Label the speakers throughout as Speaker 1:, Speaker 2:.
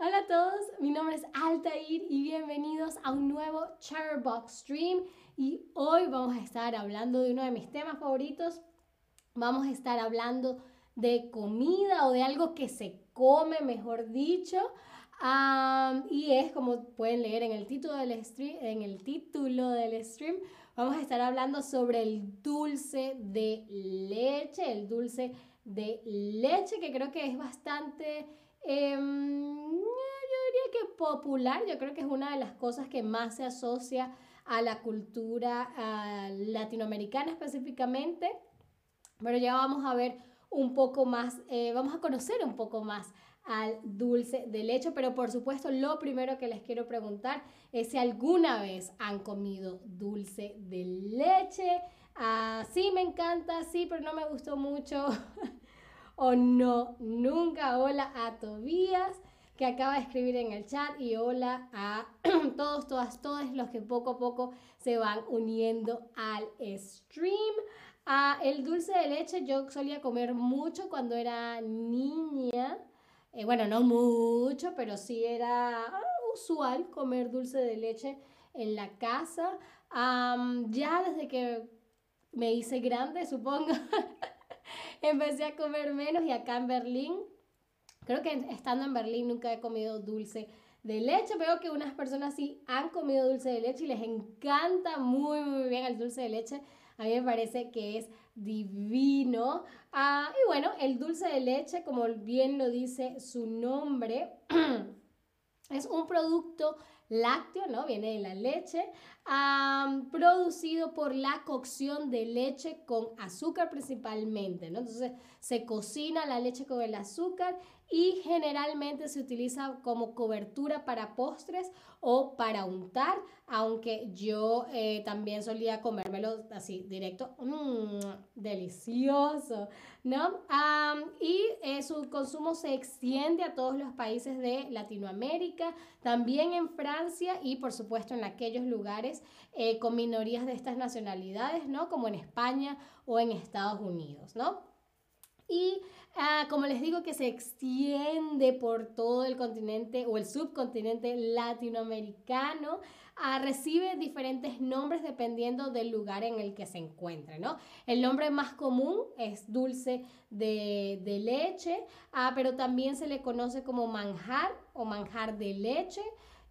Speaker 1: Hola a todos, mi nombre es Altair y bienvenidos a un nuevo Charbox Stream y hoy vamos a estar hablando de uno de mis temas favoritos. Vamos a estar hablando de comida o de algo que se come, mejor dicho. y es como pueden leer en el título del stream, en el título del stream, vamos a estar hablando sobre el dulce de leche, el dulce de leche que creo que es bastante Em, yo diría que popular, yo creo que es una de las cosas que más se asocia a la cultura latinoamericana específicamente, pero ya vamos a ver un poco más, eh, vamos a conocer un poco más al dulce de leche, pero por supuesto lo primero que les quiero preguntar es si alguna vez han comido dulce de leche. Ah, sí, me encanta, sí, pero no me gustó mucho. o no, nunca. Hola a Tobías que acaba de escribir en el chat y hola a todos, todas, todos los que poco a poco se van uniendo al stream. Ah, el dulce de leche yo solía comer mucho cuando era niña. Eh, bueno, no mucho, pero sí era ah, usual comer dulce de leche en la casa. ya desde que me hice grande, supongo, empecé a comer menos y acá en Berlín, creo que estando en Berlín nunca he comido dulce de leche. Veo que unas personas sí han comido dulce de leche y les encanta muy, muy bien el dulce de leche. A mí me parece que es divino. Ah, y bueno, el dulce de leche, como bien lo dice su nombre, es un producto lácteo, ¿no? Viene de la leche, producido por la cocción de leche con azúcar principalmente, ¿no? Entonces se cocina la leche con el azúcar y generalmente se utiliza como cobertura para postres o para untar, aunque yo eh, también solía comérmelo así directo, mmm, delicioso, ¿no? y eh, su consumo se extiende a todos los países de Latinoamérica, también en Francia y por supuesto en aquellos lugares eh, con minorías de estas nacionalidades, ¿no? Como en España o en Estados Unidos, ¿no? Y Ah, como les digo, que se extiende por todo el continente o el subcontinente latinoamericano, ah, recibe diferentes nombres dependiendo del lugar en el que se encuentre, ¿no? El nombre más común es dulce de, leche, ah, pero también se le conoce como manjar o manjar de leche.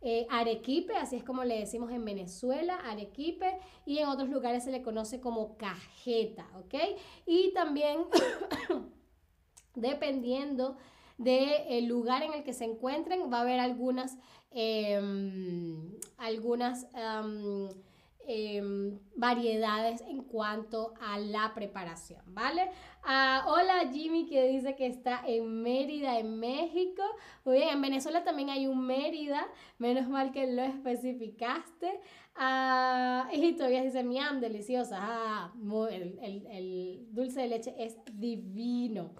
Speaker 1: Eh, arequipe, así es como le decimos en Venezuela, arequipe, y en otros lugares se le conoce como cajeta, ¿ok? Y también dependiendo del lugar en el que se encuentren, va a haber algunas, em, algunas em, variedades en cuanto a la preparación, ¿vale? Ah, hola Jimmy que dice que está en Mérida, en México. Muy bien, en Venezuela también hay un Mérida, menos mal que lo especificaste. Ah, y todavía dice, miam, deliciosa. Ah, el, el dulce de leche es divino.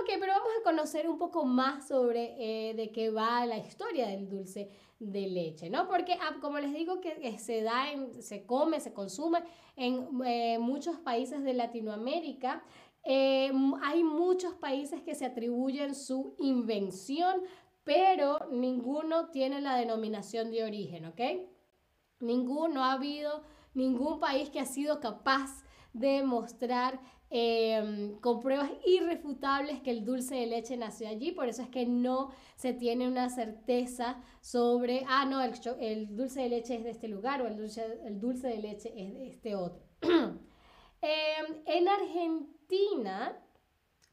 Speaker 1: Ok, pero vamos a conocer un poco más sobre eh, de qué va la historia del dulce de leche, ¿no? Porque, ah, como les digo, que, se da, en, se come, se consume en eh, muchos países de Latinoamérica. Eh, hay muchos países que se atribuyen su invención, pero ninguno tiene la denominación de origen, ¿ok? Ninguno, ha habido ningún país que ha sido capaz de mostrar Em, con pruebas irrefutables que el dulce de leche nació allí, por eso es que no se tiene una certeza sobre, ah, no, el, el dulce de leche es de este lugar o el dulce, el dulce de leche es de este otro. Em, en Argentina,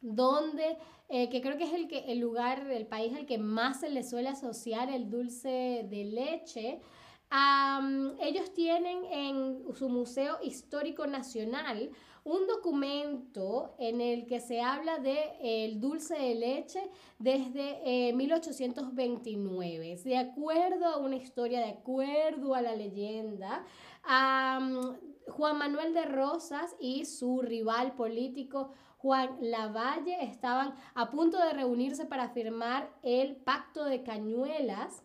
Speaker 1: donde, eh, que creo que es el, que, el lugar, el país al que más se le suele asociar el dulce de leche, ellos tienen en su Museo Histórico Nacional un documento en el que se habla de el dulce de leche desde 1829. Eh, de acuerdo a una historia, de acuerdo a la leyenda, Juan Manuel de Rosas y su rival político Juan Lavalle estaban a punto de reunirse para firmar el Pacto de Cañuelas.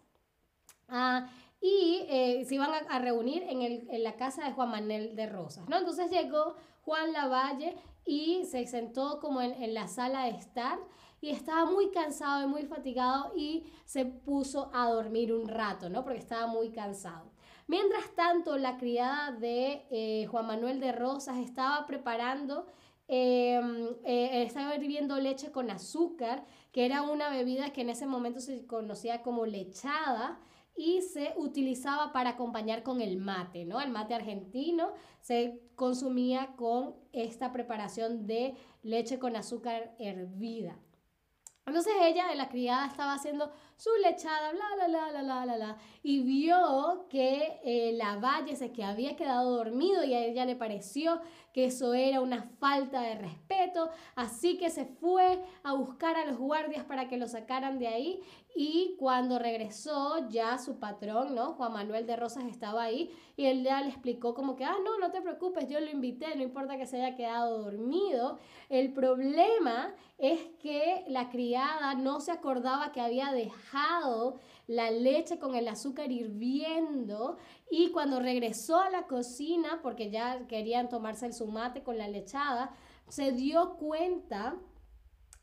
Speaker 1: Ah, y eh, se iban a, reunir en, el, en, la casa de Juan Manuel de Rosas, ¿no? Entonces llegó Juan Lavalle y se sentó como en, la sala de estar y estaba muy cansado y muy fatigado y se puso a dormir un rato, ¿no? Porque estaba muy cansado. Mientras tanto, la criada de eh, Juan Manuel de Rosas estaba preparando, em, eh, estaba hirviendo leche con azúcar, que era una bebida que en ese momento se conocía como lechada y se utilizaba para acompañar con el mate, ¿no? El mate argentino se consumía con esta preparación de leche con azúcar hervida. Entonces ella, la criada, estaba haciendo su lechada, bla, bla, bla, bla, bla, bla, y vio que eh, la valle se que había quedado dormido y a ella le pareció que eso era una falta de respeto, así que se fue a buscar a los guardias para que lo sacaran de ahí y cuando regresó ya su patrón, ¿no? Juan Manuel de Rosas estaba ahí y él ya le explicó como que, ah, no, no te preocupes, yo lo invité, no importa que se haya quedado dormido. El problema es que la criada no se acordaba que había dejado la leche con el azúcar hirviendo y cuando regresó a la cocina, porque ya querían tomarse el sumate con la lechada, se dio cuenta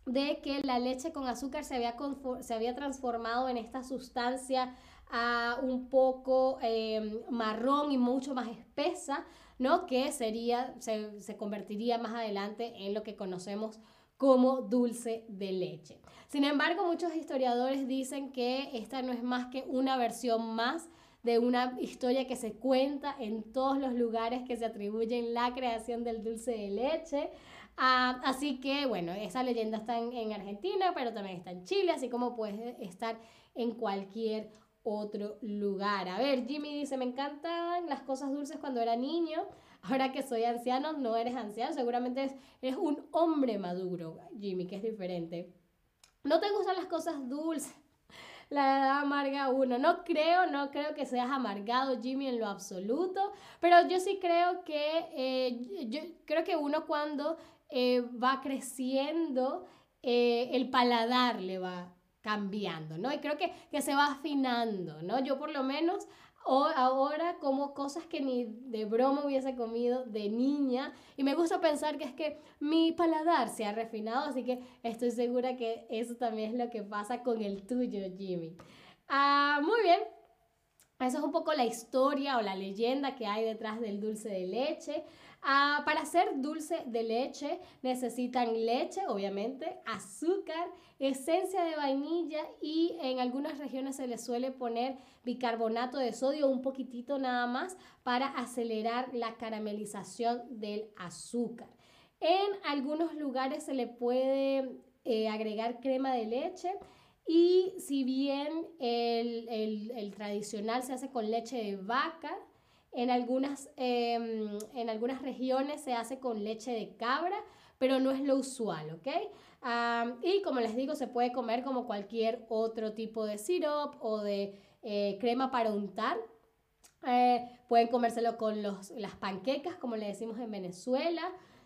Speaker 1: de que la leche con azúcar se había, se había transformado en esta sustancia ah, un poco em, marrón y mucho más espesa, ¿no? Que sería, se, se convertiría más adelante en lo que conocemos como dulce de leche. Sin embargo, muchos historiadores dicen que esta no es más que una versión más de una historia que se cuenta en todos los lugares que se atribuyen la creación del dulce de leche. Ah, así que, bueno, esa leyenda está en, en, Argentina, pero también está en Chile, así como puede estar en cualquier otro lugar. A ver, Jimmy dice, me encantan las cosas dulces cuando era niño. Ahora que soy anciano, no eres anciano, seguramente eres un hombre maduro, Jimmy, que es diferente. No te gustan las cosas dulces. La edad amarga uno. No creo, no creo que seas amargado, Jimmy, en lo absoluto. Pero yo sí creo que, eh, yo creo que uno cuando eh, va creciendo, eh, el paladar le va cambiando, ¿no? Y creo que, que se va afinando, ¿no? Yo por lo menos o ahora como cosas que ni de broma hubiese comido de niña. Y me gusta pensar que es que mi paladar se ha refinado, así que estoy segura que eso también es lo que pasa con el tuyo, Jimmy. Ah, muy bien. Eso es un poco la historia o la leyenda que hay detrás del dulce de leche. Ah, para hacer dulce de leche necesitan leche, obviamente, azúcar, esencia de vainilla y en algunas regiones se le suele poner bicarbonato de sodio, un poquitito nada más, para acelerar la caramelización del azúcar. En algunos lugares se le puede eh, agregar crema de leche y si bien el, el tradicional se hace con leche de vaca, en algunas, em, en algunas regiones se hace con leche de cabra, pero no es lo usual, ¿ok? y como les digo, se puede comer como cualquier otro tipo de syrup o de eh, crema para untar. Eh, pueden comérselo con los, las panquecas, como le decimos en Venezuela.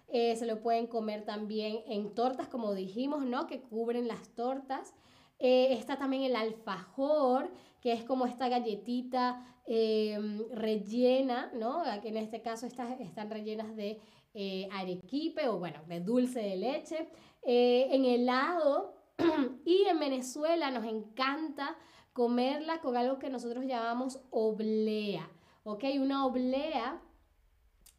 Speaker 1: Eh, se lo pueden comer también en tortas, como dijimos, ¿no? Que cubren las tortas. está también el alfajor, que es como esta galletita em, rellena, ¿no? En este caso estas están rellenas de eh, arequipe o bueno, de dulce de leche. Eh, en helado y en Venezuela nos encanta comerla con algo que nosotros llamamos oblea, ¿ok? Una oblea,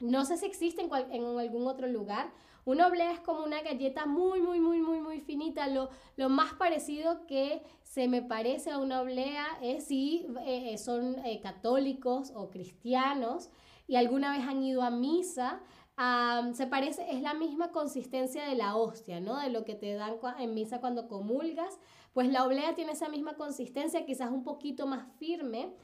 Speaker 1: no sé si existe en algún otro lugar, una oblea es como una galleta muy, muy, muy, muy, muy finita. Lo, lo más parecido que se me parece a una oblea es si eh, son eh, católicos o cristianos y alguna vez han ido a misa. se parece, es la misma consistencia de la hostia, ¿no? De lo que te dan en misa cuando comulgas. Pues la oblea tiene esa misma consistencia, quizás un poquito más firme.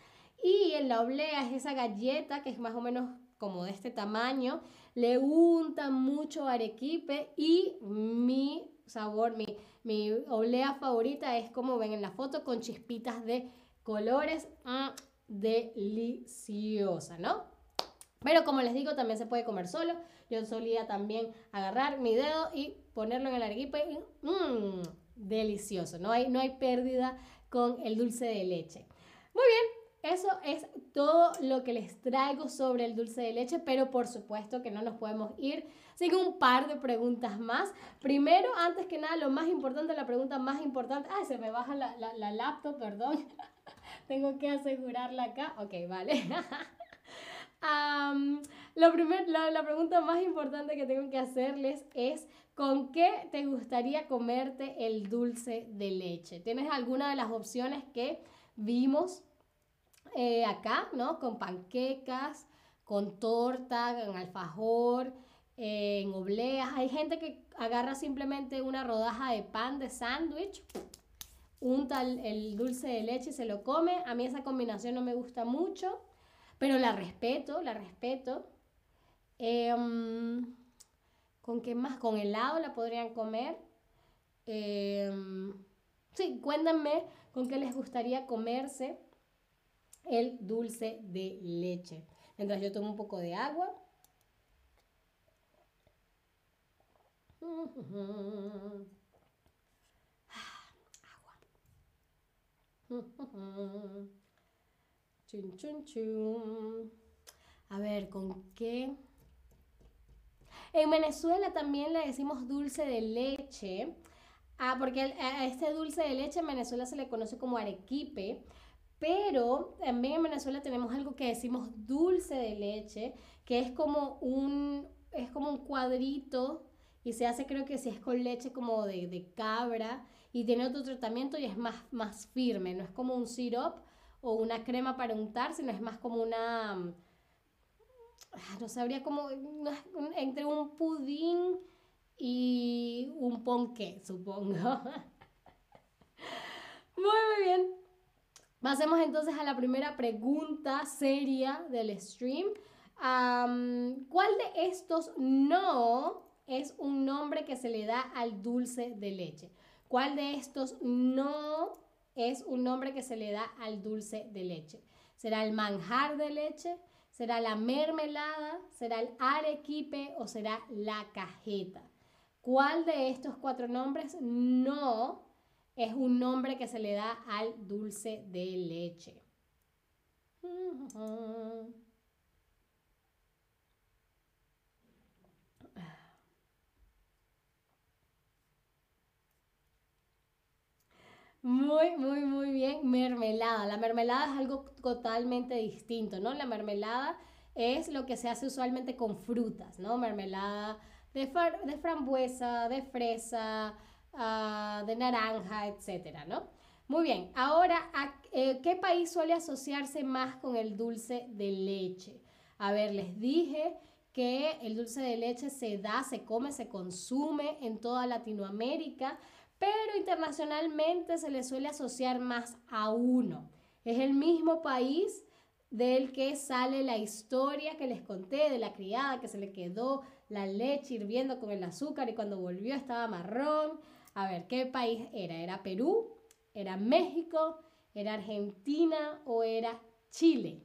Speaker 1: Y en la oblea es esa galleta que es más o menos como de este tamaño, le untan mucho arequipe y mi sabor, mi, mi olea favorita es como ven en la foto con chispitas de colores, mm, deliciosa, ¿no? Pero como les digo, también se puede comer solo. Yo solía también agarrar mi dedo y ponerlo en el arequipe y mmm, delicioso. No hay, no hay pérdida con el dulce de leche. Muy bien, eso es todo lo que les traigo sobre el dulce de leche, pero por supuesto que no nos podemos ir sin un par de preguntas más. Primero, antes que nada, lo más importante, la pregunta más importante. Ah, se me baja la, la, laptop, perdón. Tengo que asegurarla acá. Ok, vale. lo primer, la, la pregunta más importante que tengo que hacerles es, ¿con qué te gustaría comerte el dulce de leche? ¿Tienes alguna de las opciones que vimos? Eh, acá, ¿no? Con panquecas, con torta, con alfajor, en obleas. Hay gente que agarra simplemente una rodaja de pan de sándwich, unta el, dulce de leche y se lo come. A mí esa combinación no me gusta mucho, pero la respeto, la respeto. Em, ¿Con qué más? Con helado la podrían comer. Em, sí, cuéntenme con qué les gustaría comerse el dulce de leche. Mientras yo tomo un poco de agua. Agua. A ver, ¿con qué? En Venezuela también le decimos dulce de leche. Ah, porque a este dulce de leche en Venezuela se le conoce como arequipe. Pero también en Venezuela tenemos algo que decimos dulce de leche, que es como un, es como un cuadrito y se hace creo que si es con leche como de, de cabra y tiene otro tratamiento y es más, más firme, no es como un syrup o una crema para untar, sino es más como una, ah, no sabría como, entre un pudín y un ponqué, supongo. muy, muy bien. Pasemos entonces a la primera pregunta seria del stream. ¿Cuál de estos no es un nombre que se le da al dulce de leche? ¿Cuál de estos no es un nombre que se le da al dulce de leche? ¿Será el manjar de leche? ¿Será la mermelada? ¿Será el arequipe o será la cajeta? ¿Cuál de estos cuatro nombres no es un nombre que se le da al dulce de leche. Muy, muy, muy bien. Mermelada. La mermelada es algo totalmente distinto, ¿no? La mermelada es lo que se hace usualmente con frutas, ¿no? Mermelada de, de frambuesa, de fresa, Ah, de naranja, etcétera, ¿no? Muy bien, ahora, eh, ¿qué país suele asociarse más con el dulce de leche? A ver, les dije que el dulce de leche se da, se come, se consume en toda Latinoamérica, pero internacionalmente se le suele asociar más a uno. Es el mismo país del que sale la historia que les conté de la criada que se le quedó la leche hirviendo con el azúcar y cuando volvió estaba marrón. A ver, ¿qué país era? ¿Era Perú? ¿Era México? ¿Era Argentina o era Chile?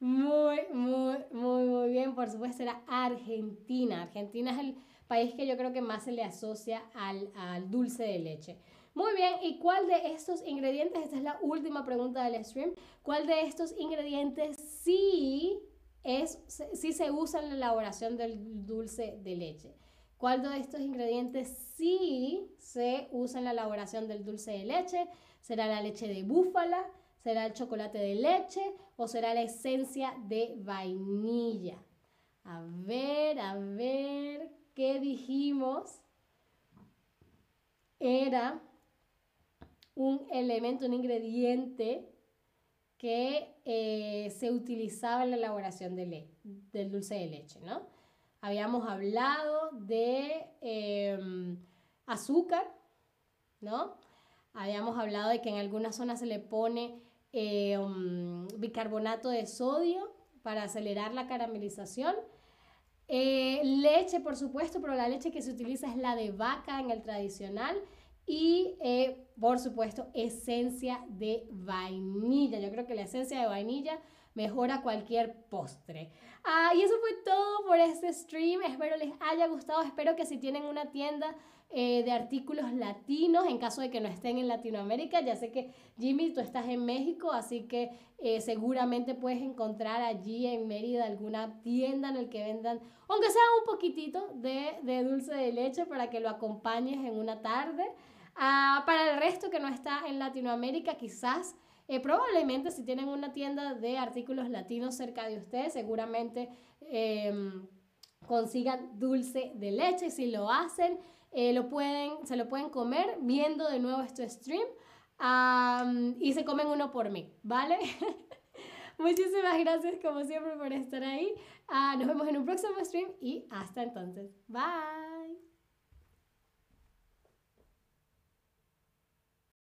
Speaker 1: Muy, muy, muy, muy bien. Por supuesto, era Argentina. Argentina es el país que yo creo que más se le asocia al, al dulce de leche. Muy bien, ¿y cuál de estos ingredientes, esta es la última pregunta del stream, cuál de estos ingredientes sí, es, se usa en la elaboración del dulce de leche? ¿Cuál de estos ingredientes sí se usa en la elaboración del dulce de leche? ¿Será la leche de búfala? ¿Será el chocolate de leche? ¿O será la esencia de vainilla? A ver, a ver, ¿qué dijimos? Era un elemento, un ingrediente que eh, se utilizaba en la elaboración de del dulce de leche, ¿no? Habíamos hablado de em, azúcar, ¿no? Habíamos hablado de que en algunas zonas se le pone em, bicarbonato de sodio para acelerar la caramelización. Eh, leche, por supuesto, pero la leche que se utiliza es la de vaca en el tradicional y eh, por supuesto esencia de vainilla. Yo creo que la esencia de vainilla mejora cualquier postre. Ah, y eso fue todo por este stream. Espero les haya gustado. Espero que si tienen una tienda eh, de artículos latinos, en caso de que no estén en Latinoamérica, ya sé que Jimmy, tú estás en México, así que eh, seguramente puedes encontrar allí en Mérida alguna tienda en el que vendan, aunque sea un poquitito de, de dulce de leche para que lo acompañes en una tarde. Ah, para el resto que no está en Latinoamérica, quizás eh, probablemente si tienen una tienda de artículos latinos cerca de ustedes, seguramente em, consigan dulce de leche. Y si lo hacen, eh, lo pueden, se lo pueden comer viendo de nuevo este stream. y se comen uno por mí, ¿vale? Muchísimas gracias como siempre por estar ahí. Ah, nos vemos en un próximo stream y hasta entonces. Bye.